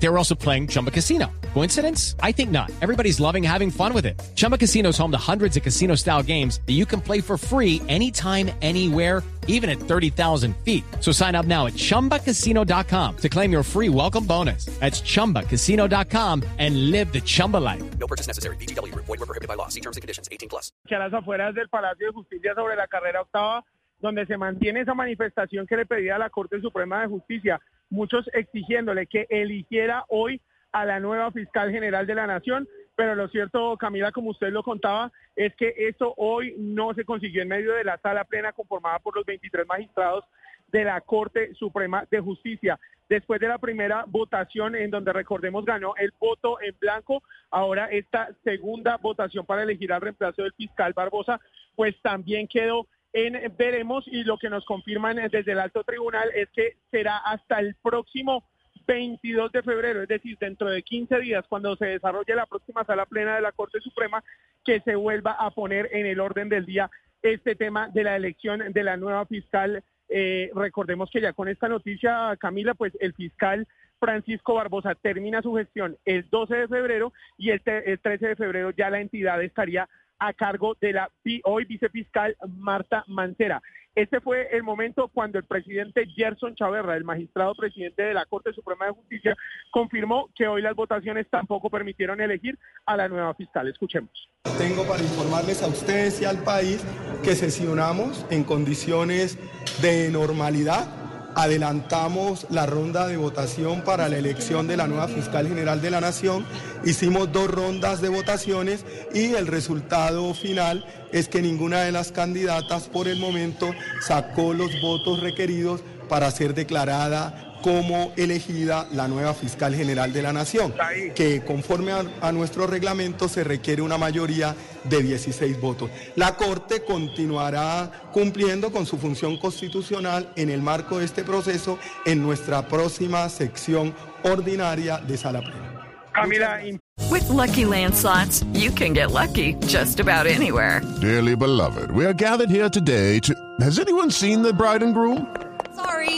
They were also playing Chumba Casino. Coincidence? I think not. Everybody's loving having fun with it. Chumba Casino is home to hundreds of casino style games that you can play for free anytime, anywhere, even at 30,000 feet. So sign up now at chumbacasino.com to claim your free welcome bonus. That's chumbacasino.com and live the Chumba life. No purchase necessary. BGW. Void were prohibited by law. See terms and conditions. 18 plus. que a las afueras del Palacio de Justicia sobre la carrera octava, donde se mantiene esa manifestación que le pedía a la Corte Suprema de Justicia, muchos exigiéndole que eligiera hoy a la nueva fiscal general de la Nación. Pero lo cierto, Camila, como usted lo contaba, es que eso hoy no se consiguió en medio de la sala plena conformada por los 23 magistrados de la Corte Suprema de Justicia. Después de la primera votación en donde recordemos ganó el voto en blanco, ahora esta segunda votación para elegir al reemplazo del fiscal Barbosa, pues también quedó veremos y lo que nos confirman desde el alto tribunal es que será hasta el próximo 22 de febrero, es decir, dentro de 15 días, cuando se desarrolle la próxima sala plena de la Corte Suprema, que se vuelva a poner en el orden del día este tema de la elección de la nueva fiscal. Eh, recordemos que ya con esta noticia, Camila, pues el fiscal Francisco Barbosa termina su gestión el 12 de febrero y el, el 13 de febrero ya la entidad estaría a cargo de la hoy vicefiscal Marta Mancera. Este fue el momento cuando el presidente Gerson Chaverra, el magistrado presidente de la Corte Suprema de Justicia, confirmó que hoy las votaciones tampoco permitieron elegir a la nueva fiscal. Escuchemos. Tengo para informarles a ustedes y al país que sesionamos en condiciones de normalidad. Adelantamos la ronda de votación para la elección de la nueva fiscal general de la Nación. Hicimos dos rondas de votaciones y el resultado final es que ninguna de las candidatas por el momento sacó los votos requeridos para ser declarada como elegida la nueva fiscal general de la Nación, que conforme a, a nuestro reglamento se requiere una mayoría de 16 votos. La Corte continuará cumpliendo con su función constitucional en el marco de este proceso en nuestra próxima sección ordinaria de sala plena. Camila, With Lucky Land slots, you can get lucky just about anywhere. Dearly beloved, we are gathered here today to. Has anyone seen the bride and groom? Sorry,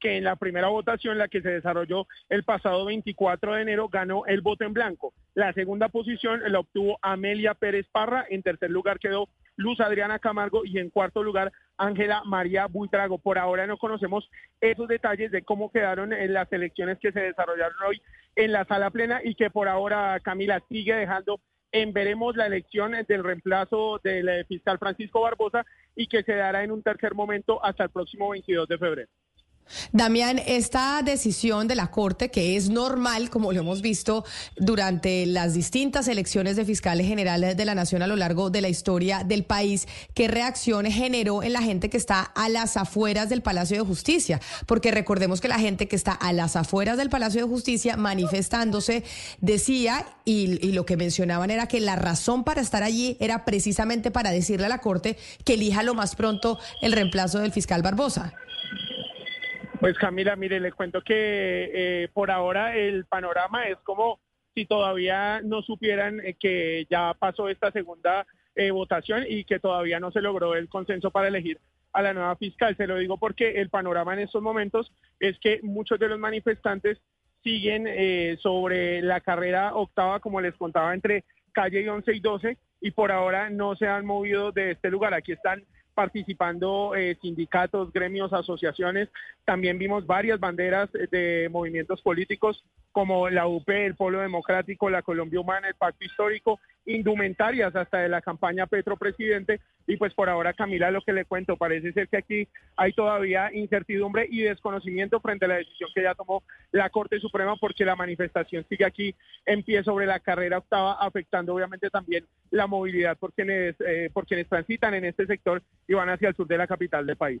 que en la primera votación, la que se desarrolló el pasado 24 de enero, ganó el voto en blanco. La segunda posición la obtuvo Amelia Pérez Parra, en tercer lugar quedó Luz Adriana Camargo y en cuarto lugar Ángela María Buitrago. Por ahora no conocemos esos detalles de cómo quedaron las elecciones que se desarrollaron hoy en la sala plena y que por ahora Camila sigue dejando en veremos la elección del reemplazo del eh, fiscal Francisco Barbosa y que se dará en un tercer momento hasta el próximo 22 de febrero. Damián, esta decisión de la Corte, que es normal, como lo hemos visto durante las distintas elecciones de fiscales generales de la Nación a lo largo de la historia del país, ¿qué reacción generó en la gente que está a las afueras del Palacio de Justicia? Porque recordemos que la gente que está a las afueras del Palacio de Justicia manifestándose decía, y, y lo que mencionaban era que la razón para estar allí era precisamente para decirle a la Corte que elija lo más pronto el reemplazo del fiscal Barbosa. Pues Camila, mire, le cuento que eh, por ahora el panorama es como si todavía no supieran eh, que ya pasó esta segunda eh, votación y que todavía no se logró el consenso para elegir a la nueva fiscal. Se lo digo porque el panorama en estos momentos es que muchos de los manifestantes siguen sobre la carrera octava, como les contaba, entre calle 11 y 12, y por ahora no se han movido de este lugar. Aquí están participando eh, sindicatos, gremios, asociaciones. También vimos varias banderas eh, de movimientos políticos como la UP, el Polo Democrático, la Colombia Humana, el Pacto Histórico indumentarias hasta de la campaña Petro Presidente. Y pues por ahora, Camila, lo que le cuento, parece ser que aquí hay todavía incertidumbre y desconocimiento frente a la decisión que ya tomó la Corte Suprema porque la manifestación sigue aquí en pie sobre la carrera octava, afectando obviamente también la movilidad por quienes, eh, quienes transitan en este sector y van hacia el sur de la capital del país.